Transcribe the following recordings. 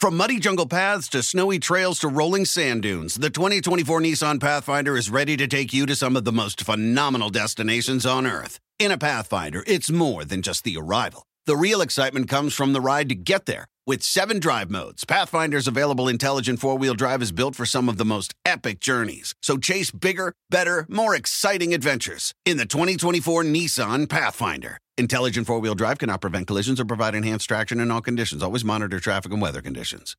From muddy jungle paths to snowy trails to rolling sand dunes, the 2024 Nissan Pathfinder is ready to take you to some of the most phenomenal destinations on Earth. In a Pathfinder, it's more than just the arrival. The real excitement comes from the ride to get there. With seven drive modes, Pathfinder's available intelligent four wheel drive is built for some of the most epic journeys. So chase bigger, better, more exciting adventures in the 2024 Nissan Pathfinder. Intelligent four wheel drive cannot prevent collisions or provide enhanced traction in all conditions. Always monitor traffic and weather conditions.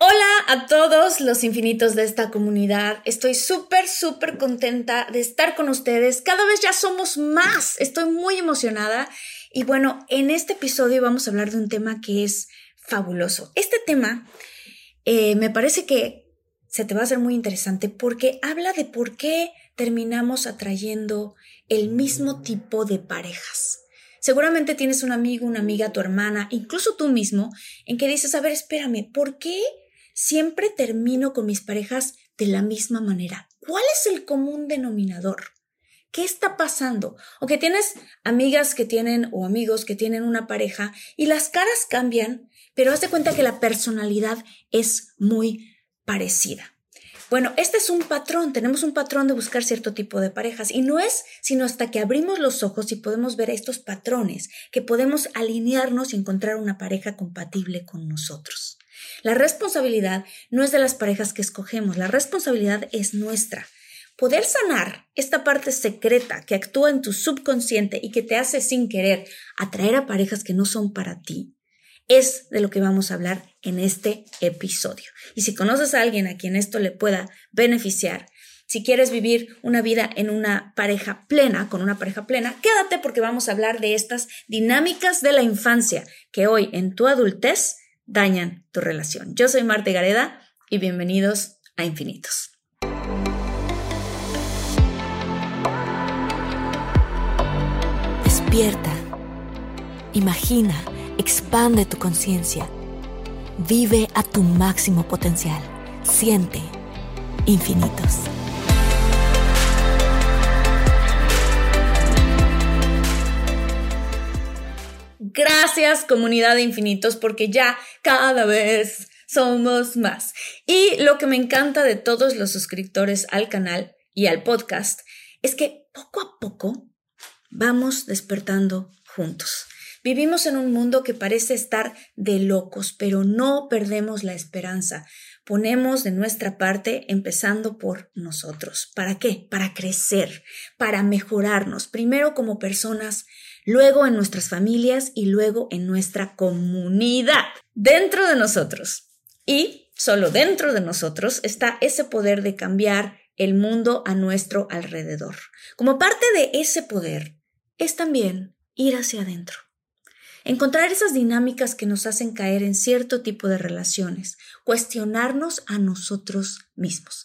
Hola a todos los infinitos de esta comunidad. Estoy súper, súper contenta de estar con ustedes. Cada vez ya somos más. Estoy muy emocionada. Y bueno, en este episodio vamos a hablar de un tema que es fabuloso. Este tema eh, me parece que se te va a hacer muy interesante porque habla de por qué terminamos atrayendo el mismo tipo de parejas. Seguramente tienes un amigo, una amiga, tu hermana, incluso tú mismo, en que dices, a ver, espérame, ¿por qué siempre termino con mis parejas de la misma manera? ¿Cuál es el común denominador? ¿Qué está pasando? O que tienes amigas que tienen o amigos que tienen una pareja y las caras cambian, pero haz de cuenta que la personalidad es muy parecida. Bueno, este es un patrón, tenemos un patrón de buscar cierto tipo de parejas y no es sino hasta que abrimos los ojos y podemos ver estos patrones que podemos alinearnos y encontrar una pareja compatible con nosotros. La responsabilidad no es de las parejas que escogemos, la responsabilidad es nuestra. Poder sanar esta parte secreta que actúa en tu subconsciente y que te hace sin querer atraer a parejas que no son para ti, es de lo que vamos a hablar en este episodio. Y si conoces a alguien a quien esto le pueda beneficiar, si quieres vivir una vida en una pareja plena, con una pareja plena, quédate porque vamos a hablar de estas dinámicas de la infancia que hoy en tu adultez dañan tu relación. Yo soy Marta Gareda y bienvenidos a Infinitos. Despierta. Imagina, expande tu conciencia. Vive a tu máximo potencial. Siente infinitos. Gracias comunidad de infinitos porque ya cada vez somos más. Y lo que me encanta de todos los suscriptores al canal y al podcast es que poco a poco Vamos despertando juntos. Vivimos en un mundo que parece estar de locos, pero no perdemos la esperanza. Ponemos de nuestra parte empezando por nosotros. ¿Para qué? Para crecer, para mejorarnos, primero como personas, luego en nuestras familias y luego en nuestra comunidad, dentro de nosotros. Y solo dentro de nosotros está ese poder de cambiar el mundo a nuestro alrededor. Como parte de ese poder, es también ir hacia adentro. Encontrar esas dinámicas que nos hacen caer en cierto tipo de relaciones, cuestionarnos a nosotros mismos.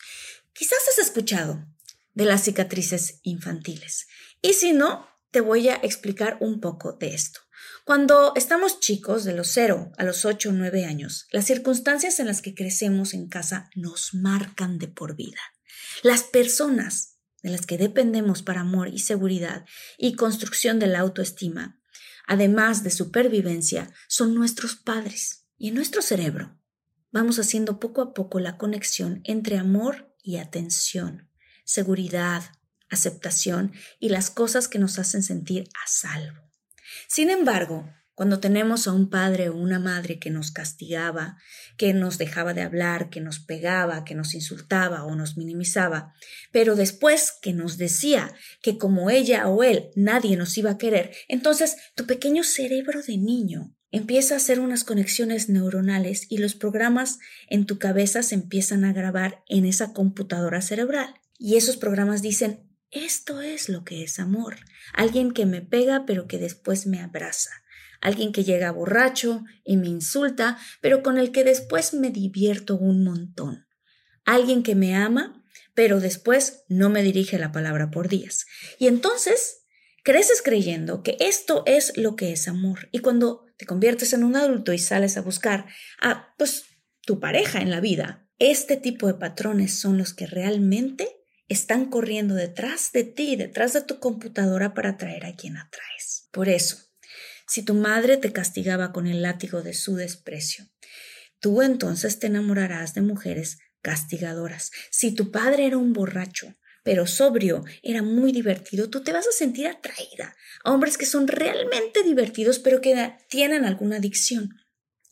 Quizás has escuchado de las cicatrices infantiles. Y si no, te voy a explicar un poco de esto. Cuando estamos chicos, de los 0 a los 8 o 9 años, las circunstancias en las que crecemos en casa nos marcan de por vida. Las personas de las que dependemos para amor y seguridad y construcción de la autoestima, además de supervivencia, son nuestros padres. Y en nuestro cerebro vamos haciendo poco a poco la conexión entre amor y atención, seguridad, aceptación y las cosas que nos hacen sentir a salvo. Sin embargo, cuando tenemos a un padre o una madre que nos castigaba, que nos dejaba de hablar, que nos pegaba, que nos insultaba o nos minimizaba, pero después que nos decía que como ella o él nadie nos iba a querer, entonces tu pequeño cerebro de niño empieza a hacer unas conexiones neuronales y los programas en tu cabeza se empiezan a grabar en esa computadora cerebral. Y esos programas dicen, esto es lo que es amor. Alguien que me pega pero que después me abraza alguien que llega borracho y me insulta, pero con el que después me divierto un montón, alguien que me ama, pero después no me dirige la palabra por días. Y entonces creces creyendo que esto es lo que es amor. Y cuando te conviertes en un adulto y sales a buscar a, pues, tu pareja en la vida, este tipo de patrones son los que realmente están corriendo detrás de ti, detrás de tu computadora para atraer a quien atraes. Por eso, si tu madre te castigaba con el látigo de su desprecio, tú entonces te enamorarás de mujeres castigadoras. Si tu padre era un borracho, pero sobrio, era muy divertido, tú te vas a sentir atraída a hombres que son realmente divertidos, pero que tienen alguna adicción.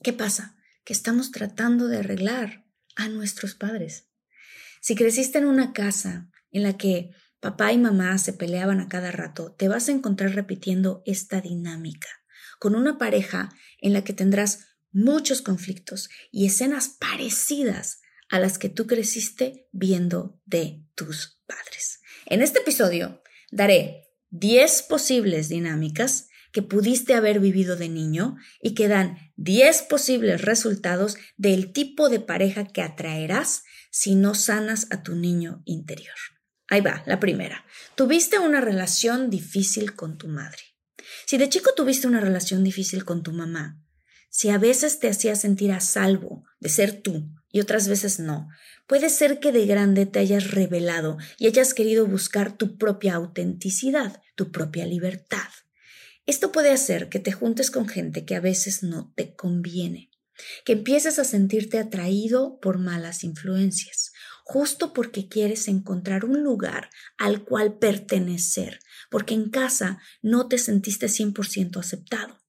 ¿Qué pasa? Que estamos tratando de arreglar a nuestros padres. Si creciste en una casa en la que papá y mamá se peleaban a cada rato, te vas a encontrar repitiendo esta dinámica, con una pareja en la que tendrás muchos conflictos y escenas parecidas a las que tú creciste viendo de tus padres. En este episodio daré 10 posibles dinámicas que pudiste haber vivido de niño y que dan 10 posibles resultados del tipo de pareja que atraerás si no sanas a tu niño interior. Ahí va, la primera. Tuviste una relación difícil con tu madre. Si de chico tuviste una relación difícil con tu mamá, si a veces te hacía sentir a salvo de ser tú y otras veces no, puede ser que de grande te hayas revelado y hayas querido buscar tu propia autenticidad, tu propia libertad. Esto puede hacer que te juntes con gente que a veces no te conviene, que empieces a sentirte atraído por malas influencias justo porque quieres encontrar un lugar al cual pertenecer, porque en casa no te sentiste 100% aceptado.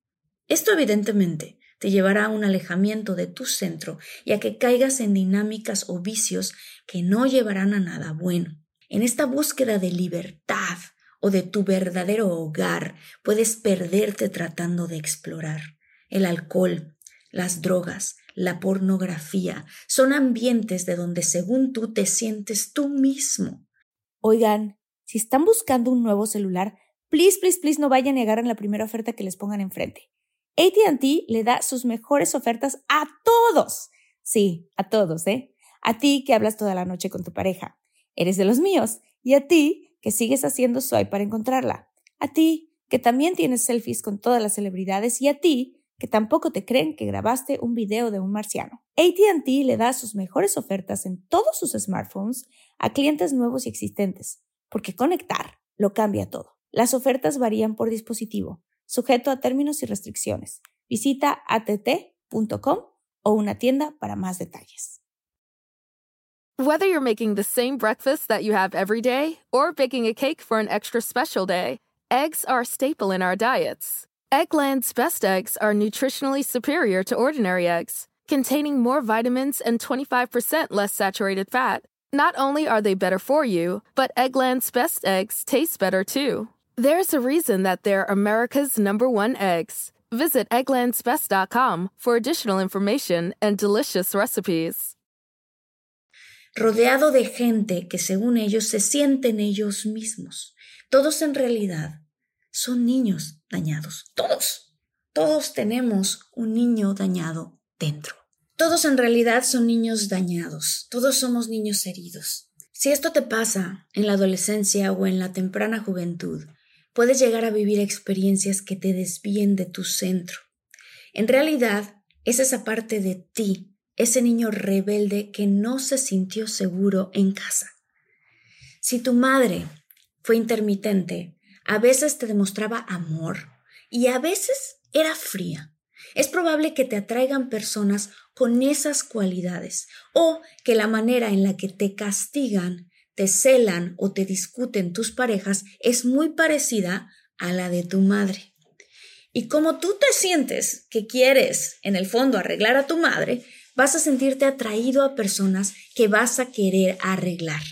Esto evidentemente te llevará a un alejamiento de tu centro y a que caigas en dinámicas o vicios que no llevarán a nada bueno. En esta búsqueda de libertad o de tu verdadero hogar puedes perderte tratando de explorar. El alcohol, las drogas, la pornografía, son ambientes de donde según tú te sientes tú mismo. Oigan, si están buscando un nuevo celular, please, please, please no vayan a negar en la primera oferta que les pongan enfrente. ATT le da sus mejores ofertas a todos. Sí, a todos, ¿eh? A ti que hablas toda la noche con tu pareja. Eres de los míos. Y a ti que sigues haciendo swipe para encontrarla. A ti que también tienes selfies con todas las celebridades. Y a ti que tampoco te creen que grabaste un video de un marciano. ATT le da sus mejores ofertas en todos sus smartphones a clientes nuevos y existentes, porque conectar lo cambia todo. Las ofertas varían por dispositivo, sujeto a términos y restricciones. Visita att.com o una tienda para más detalles. Whether you're making the same breakfast that you have every day or baking a cake for an extra special day, eggs are a staple in our diets. Eggland's best eggs are nutritionally superior to ordinary eggs, containing more vitamins and 25% less saturated fat. Not only are they better for you, but Eggland's best eggs taste better too. There's a reason that they're America's number one eggs. Visit egglandsbest.com for additional information and delicious recipes. Rodeado de gente que según ellos se sienten ellos mismos. Todos en realidad son niños dañados. Todos. Todos tenemos un niño dañado dentro. Todos en realidad son niños dañados. Todos somos niños heridos. Si esto te pasa en la adolescencia o en la temprana juventud, puedes llegar a vivir experiencias que te desvíen de tu centro. En realidad, es esa parte de ti, ese niño rebelde que no se sintió seguro en casa. Si tu madre fue intermitente, a veces te demostraba amor y a veces era fría. Es probable que te atraigan personas con esas cualidades o que la manera en la que te castigan, te celan o te discuten tus parejas es muy parecida a la de tu madre. Y como tú te sientes que quieres, en el fondo, arreglar a tu madre, vas a sentirte atraído a personas que vas a querer arreglar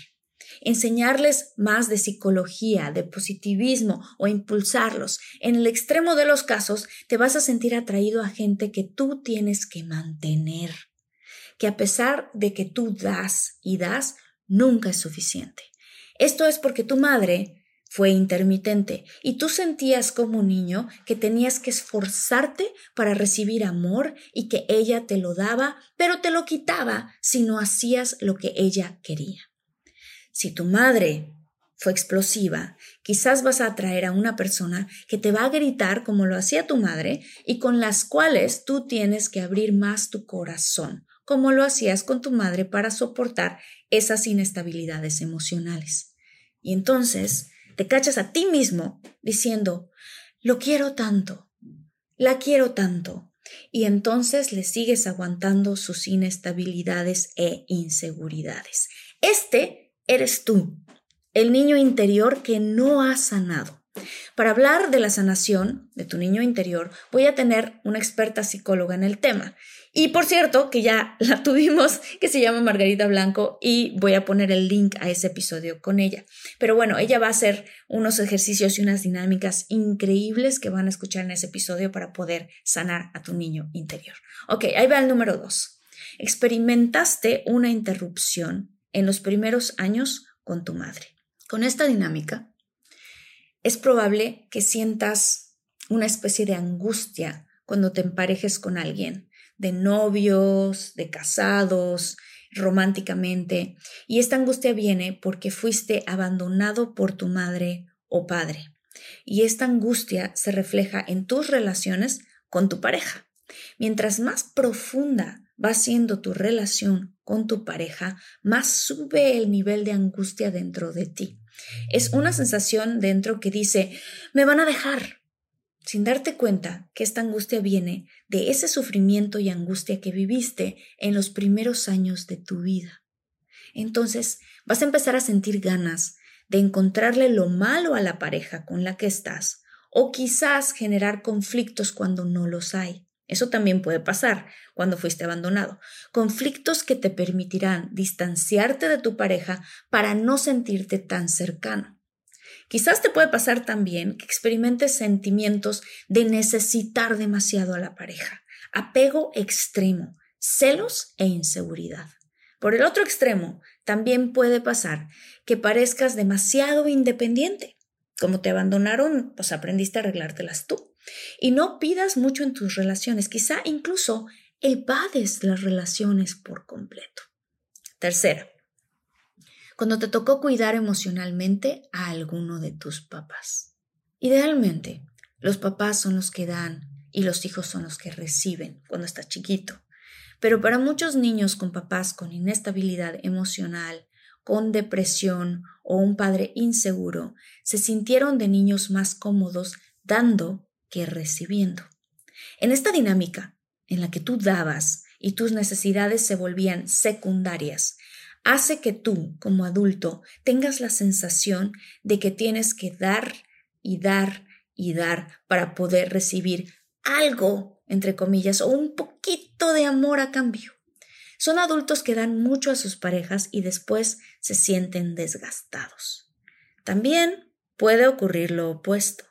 enseñarles más de psicología, de positivismo o impulsarlos. En el extremo de los casos, te vas a sentir atraído a gente que tú tienes que mantener, que a pesar de que tú das y das, nunca es suficiente. Esto es porque tu madre fue intermitente y tú sentías como niño que tenías que esforzarte para recibir amor y que ella te lo daba, pero te lo quitaba si no hacías lo que ella quería. Si tu madre fue explosiva, quizás vas a atraer a una persona que te va a gritar como lo hacía tu madre y con las cuales tú tienes que abrir más tu corazón, como lo hacías con tu madre para soportar esas inestabilidades emocionales. Y entonces, te cachas a ti mismo diciendo, lo quiero tanto, la quiero tanto, y entonces le sigues aguantando sus inestabilidades e inseguridades. Este eres tú, el niño interior que no ha sanado. Para hablar de la sanación de tu niño interior, voy a tener una experta psicóloga en el tema y por cierto, que ya la tuvimos, que se llama Margarita Blanco, y voy a poner el link a ese episodio con ella. Pero bueno, ella va a hacer unos ejercicios y unas dinámicas increíbles que van a escuchar en ese episodio para poder sanar a tu niño interior. Ok, ahí va el número dos. Experimentaste una interrupción en los primeros años con tu madre. Con esta dinámica, es probable que sientas una especie de angustia cuando te emparejes con alguien de novios, de casados, románticamente, y esta angustia viene porque fuiste abandonado por tu madre o padre. Y esta angustia se refleja en tus relaciones con tu pareja. Mientras más profunda va siendo tu relación con tu pareja, más sube el nivel de angustia dentro de ti. Es una sensación dentro que dice, me van a dejar, sin darte cuenta que esta angustia viene de ese sufrimiento y angustia que viviste en los primeros años de tu vida. Entonces vas a empezar a sentir ganas de encontrarle lo malo a la pareja con la que estás o quizás generar conflictos cuando no los hay. Eso también puede pasar cuando fuiste abandonado. Conflictos que te permitirán distanciarte de tu pareja para no sentirte tan cercano. Quizás te puede pasar también que experimentes sentimientos de necesitar demasiado a la pareja, apego extremo, celos e inseguridad. Por el otro extremo, también puede pasar que parezcas demasiado independiente. Como te abandonaron, pues aprendiste a arreglártelas tú. Y no pidas mucho en tus relaciones, quizá incluso evades las relaciones por completo. Tercera, cuando te tocó cuidar emocionalmente a alguno de tus papás. Idealmente, los papás son los que dan y los hijos son los que reciben cuando estás chiquito. Pero para muchos niños con papás con inestabilidad emocional, con depresión o un padre inseguro, se sintieron de niños más cómodos dando que recibiendo. En esta dinámica, en la que tú dabas y tus necesidades se volvían secundarias, hace que tú, como adulto, tengas la sensación de que tienes que dar y dar y dar para poder recibir algo, entre comillas, o un poquito de amor a cambio. Son adultos que dan mucho a sus parejas y después se sienten desgastados. También puede ocurrir lo opuesto,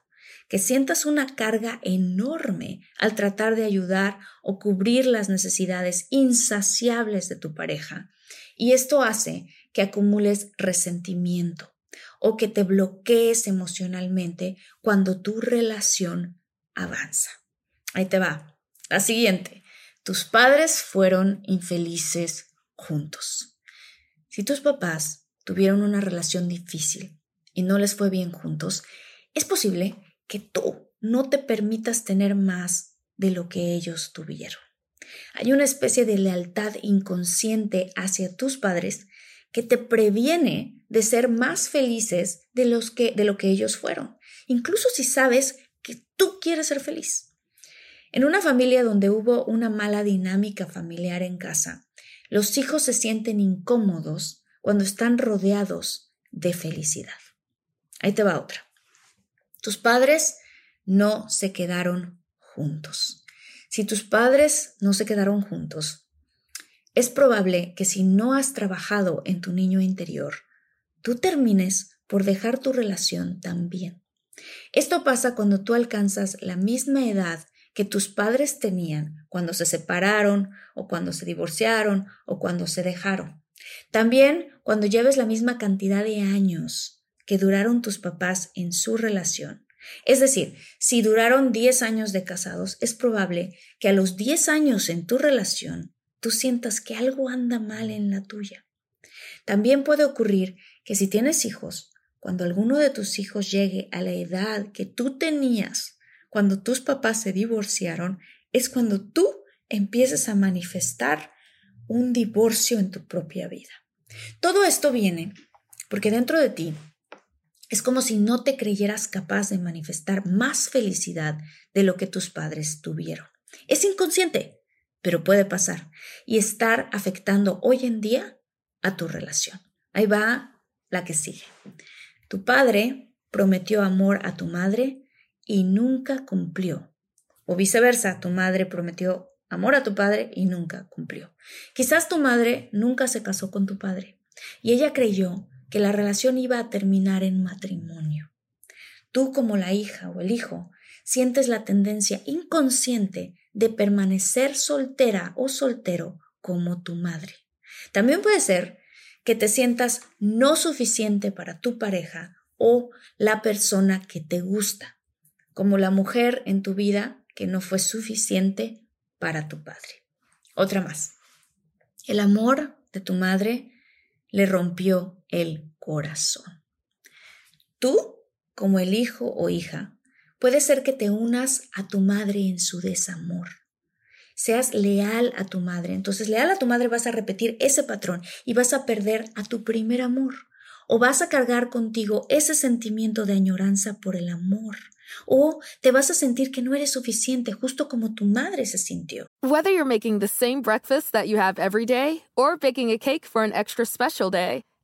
que sientas una carga enorme al tratar de ayudar o cubrir las necesidades insaciables de tu pareja y esto hace que acumules resentimiento o que te bloquees emocionalmente cuando tu relación avanza. Ahí te va. La siguiente. Tus padres fueron infelices juntos. Si tus papás tuvieron una relación difícil y no les fue bien juntos, es posible que tú no te permitas tener más de lo que ellos tuvieron. Hay una especie de lealtad inconsciente hacia tus padres que te previene de ser más felices de, los que, de lo que ellos fueron, incluso si sabes que tú quieres ser feliz. En una familia donde hubo una mala dinámica familiar en casa, los hijos se sienten incómodos cuando están rodeados de felicidad. Ahí te va otra. Tus padres no se quedaron juntos. Si tus padres no se quedaron juntos, es probable que si no has trabajado en tu niño interior, tú termines por dejar tu relación también. Esto pasa cuando tú alcanzas la misma edad que tus padres tenían cuando se separaron o cuando se divorciaron o cuando se dejaron. También cuando lleves la misma cantidad de años que duraron tus papás en su relación. Es decir, si duraron 10 años de casados, es probable que a los 10 años en tu relación tú sientas que algo anda mal en la tuya. También puede ocurrir que si tienes hijos, cuando alguno de tus hijos llegue a la edad que tú tenías cuando tus papás se divorciaron, es cuando tú empieces a manifestar un divorcio en tu propia vida. Todo esto viene porque dentro de ti es como si no te creyeras capaz de manifestar más felicidad de lo que tus padres tuvieron. Es inconsciente, pero puede pasar y estar afectando hoy en día a tu relación. Ahí va la que sigue. Tu padre prometió amor a tu madre y nunca cumplió. O viceversa, tu madre prometió amor a tu padre y nunca cumplió. Quizás tu madre nunca se casó con tu padre y ella creyó que la relación iba a terminar en matrimonio. Tú como la hija o el hijo sientes la tendencia inconsciente de permanecer soltera o soltero como tu madre. También puede ser que te sientas no suficiente para tu pareja o la persona que te gusta, como la mujer en tu vida que no fue suficiente para tu padre. Otra más. El amor de tu madre le rompió el corazón. Tú, como el hijo o hija, puede ser que te unas a tu madre en su desamor. Seas leal a tu madre. Entonces, leal a tu madre vas a repetir ese patrón y vas a perder a tu primer amor. O vas a cargar contigo ese sentimiento de añoranza por el amor o te vas a sentir que no eres suficiente, justo como tu madre se sintió. Whether you're making the same breakfast that you have every day or baking a cake for an extra special day,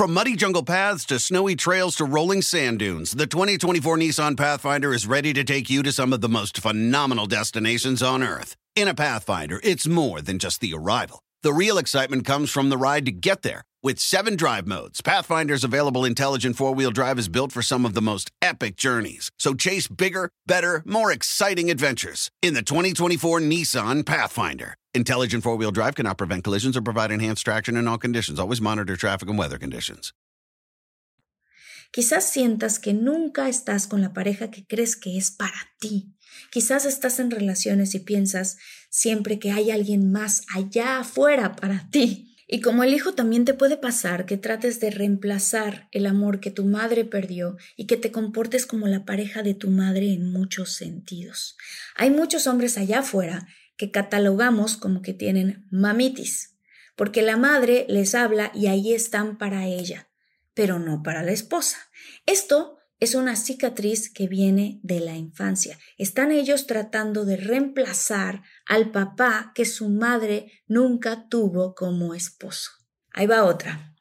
From muddy jungle paths to snowy trails to rolling sand dunes, the 2024 Nissan Pathfinder is ready to take you to some of the most phenomenal destinations on Earth. In a Pathfinder, it's more than just the arrival. The real excitement comes from the ride to get there. With seven drive modes, Pathfinder's available intelligent four wheel drive is built for some of the most epic journeys. So chase bigger, better, more exciting adventures in the 2024 Nissan Pathfinder. Intelligent four wheel drive cannot prevent collisions or provide enhanced traction in all conditions. Always monitor traffic and weather conditions. Quizás sientas que nunca estás con la pareja que crees que es para ti. Quizás estás en relaciones y piensas siempre que hay alguien más allá afuera para ti. Y como el hijo también te puede pasar que trates de reemplazar el amor que tu madre perdió y que te comportes como la pareja de tu madre en muchos sentidos. Hay muchos hombres allá afuera que catalogamos como que tienen mamitis, porque la madre les habla y ahí están para ella, pero no para la esposa. Esto es una cicatriz que viene de la infancia. Están ellos tratando de reemplazar al papá que su madre nunca tuvo como esposo. Ahí va otra.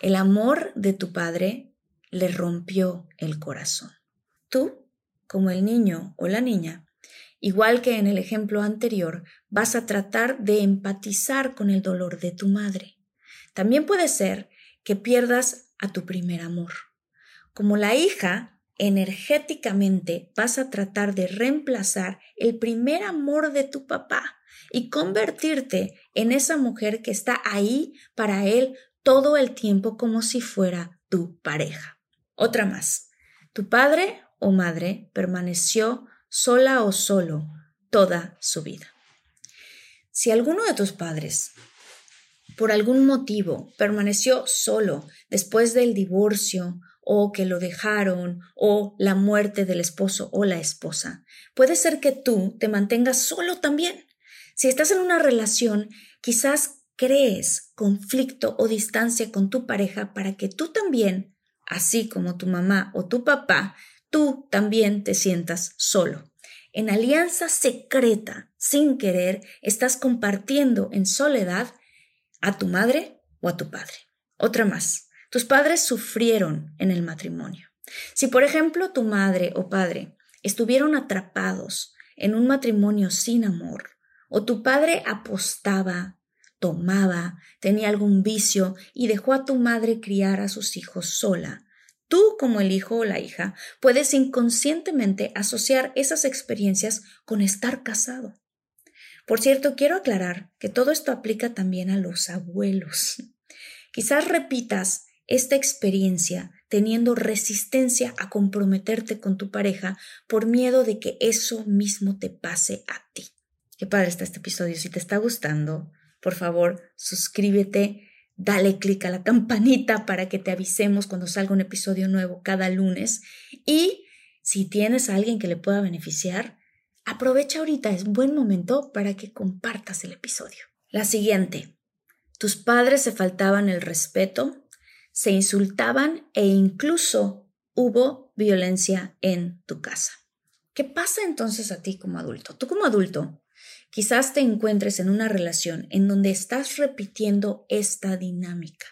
El amor de tu padre le rompió el corazón. Tú, como el niño o la niña, igual que en el ejemplo anterior, vas a tratar de empatizar con el dolor de tu madre. También puede ser que pierdas a tu primer amor. Como la hija, energéticamente vas a tratar de reemplazar el primer amor de tu papá y convertirte en esa mujer que está ahí para él todo el tiempo como si fuera tu pareja. Otra más. Tu padre o madre permaneció sola o solo toda su vida. Si alguno de tus padres por algún motivo permaneció solo después del divorcio o que lo dejaron o la muerte del esposo o la esposa. Puede ser que tú te mantengas solo también. Si estás en una relación, quizás crees conflicto o distancia con tu pareja para que tú también, así como tu mamá o tu papá, tú también te sientas solo. En alianza secreta, sin querer, estás compartiendo en soledad a tu madre o a tu padre. Otra más. Tus padres sufrieron en el matrimonio. Si, por ejemplo, tu madre o padre estuvieron atrapados en un matrimonio sin amor, o tu padre apostaba, tomaba, tenía algún vicio y dejó a tu madre criar a sus hijos sola, Tú, como el hijo o la hija, puedes inconscientemente asociar esas experiencias con estar casado. Por cierto, quiero aclarar que todo esto aplica también a los abuelos. Quizás repitas esta experiencia teniendo resistencia a comprometerte con tu pareja por miedo de que eso mismo te pase a ti. Qué padre está este episodio. Si te está gustando, por favor, suscríbete Dale clic a la campanita para que te avisemos cuando salga un episodio nuevo cada lunes. Y si tienes a alguien que le pueda beneficiar, aprovecha ahorita, es buen momento para que compartas el episodio. La siguiente. Tus padres se faltaban el respeto, se insultaban e incluso hubo violencia en tu casa. ¿Qué pasa entonces a ti como adulto? Tú como adulto Quizás te encuentres en una relación en donde estás repitiendo esta dinámica.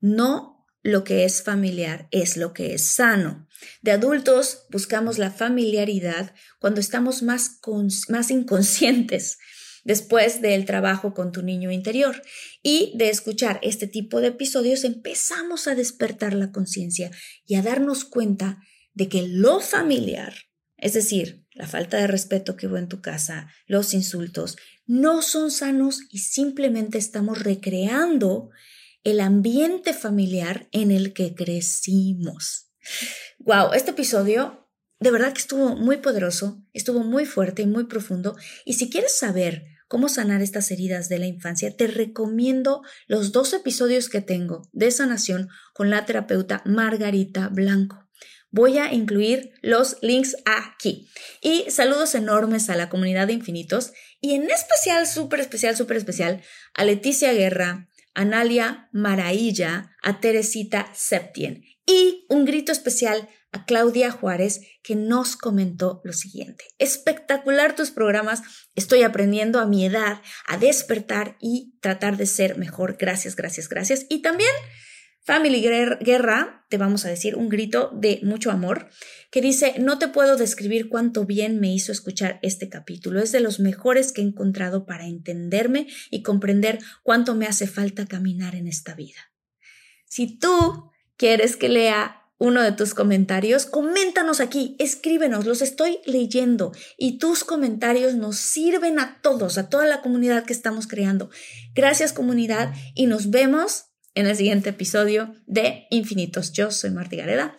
No lo que es familiar es lo que es sano. De adultos buscamos la familiaridad cuando estamos más, más inconscientes después del trabajo con tu niño interior. Y de escuchar este tipo de episodios empezamos a despertar la conciencia y a darnos cuenta de que lo familiar, es decir, la falta de respeto que hubo en tu casa, los insultos, no son sanos y simplemente estamos recreando el ambiente familiar en el que crecimos. Wow, este episodio de verdad que estuvo muy poderoso, estuvo muy fuerte y muy profundo. Y si quieres saber cómo sanar estas heridas de la infancia, te recomiendo los dos episodios que tengo de sanación con la terapeuta Margarita Blanco. Voy a incluir los links aquí. Y saludos enormes a la comunidad de infinitos y en especial, súper especial, súper especial, a Leticia Guerra, a Nalia Marailla, a Teresita Septien y un grito especial a Claudia Juárez que nos comentó lo siguiente. Espectacular tus programas, estoy aprendiendo a mi edad a despertar y tratar de ser mejor. Gracias, gracias, gracias. Y también Family Guerra, te vamos a decir, un grito de mucho amor, que dice, no te puedo describir cuánto bien me hizo escuchar este capítulo. Es de los mejores que he encontrado para entenderme y comprender cuánto me hace falta caminar en esta vida. Si tú quieres que lea uno de tus comentarios, coméntanos aquí, escríbenos, los estoy leyendo y tus comentarios nos sirven a todos, a toda la comunidad que estamos creando. Gracias comunidad y nos vemos en el siguiente episodio de Infinitos. Yo soy Marti Gareda.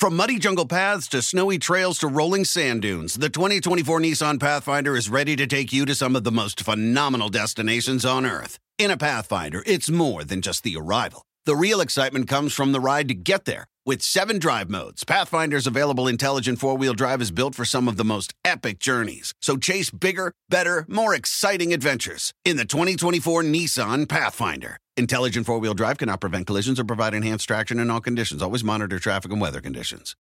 From muddy jungle paths to snowy trails to rolling sand dunes, the 2024 Nissan Pathfinder is ready to take you to some of the most phenomenal destinations on Earth. In a Pathfinder, it's more than just the arrival. The real excitement comes from the ride to get there. With seven drive modes, Pathfinder's available intelligent four wheel drive is built for some of the most epic journeys. So chase bigger, better, more exciting adventures in the 2024 Nissan Pathfinder. Intelligent four wheel drive cannot prevent collisions or provide enhanced traction in all conditions. Always monitor traffic and weather conditions.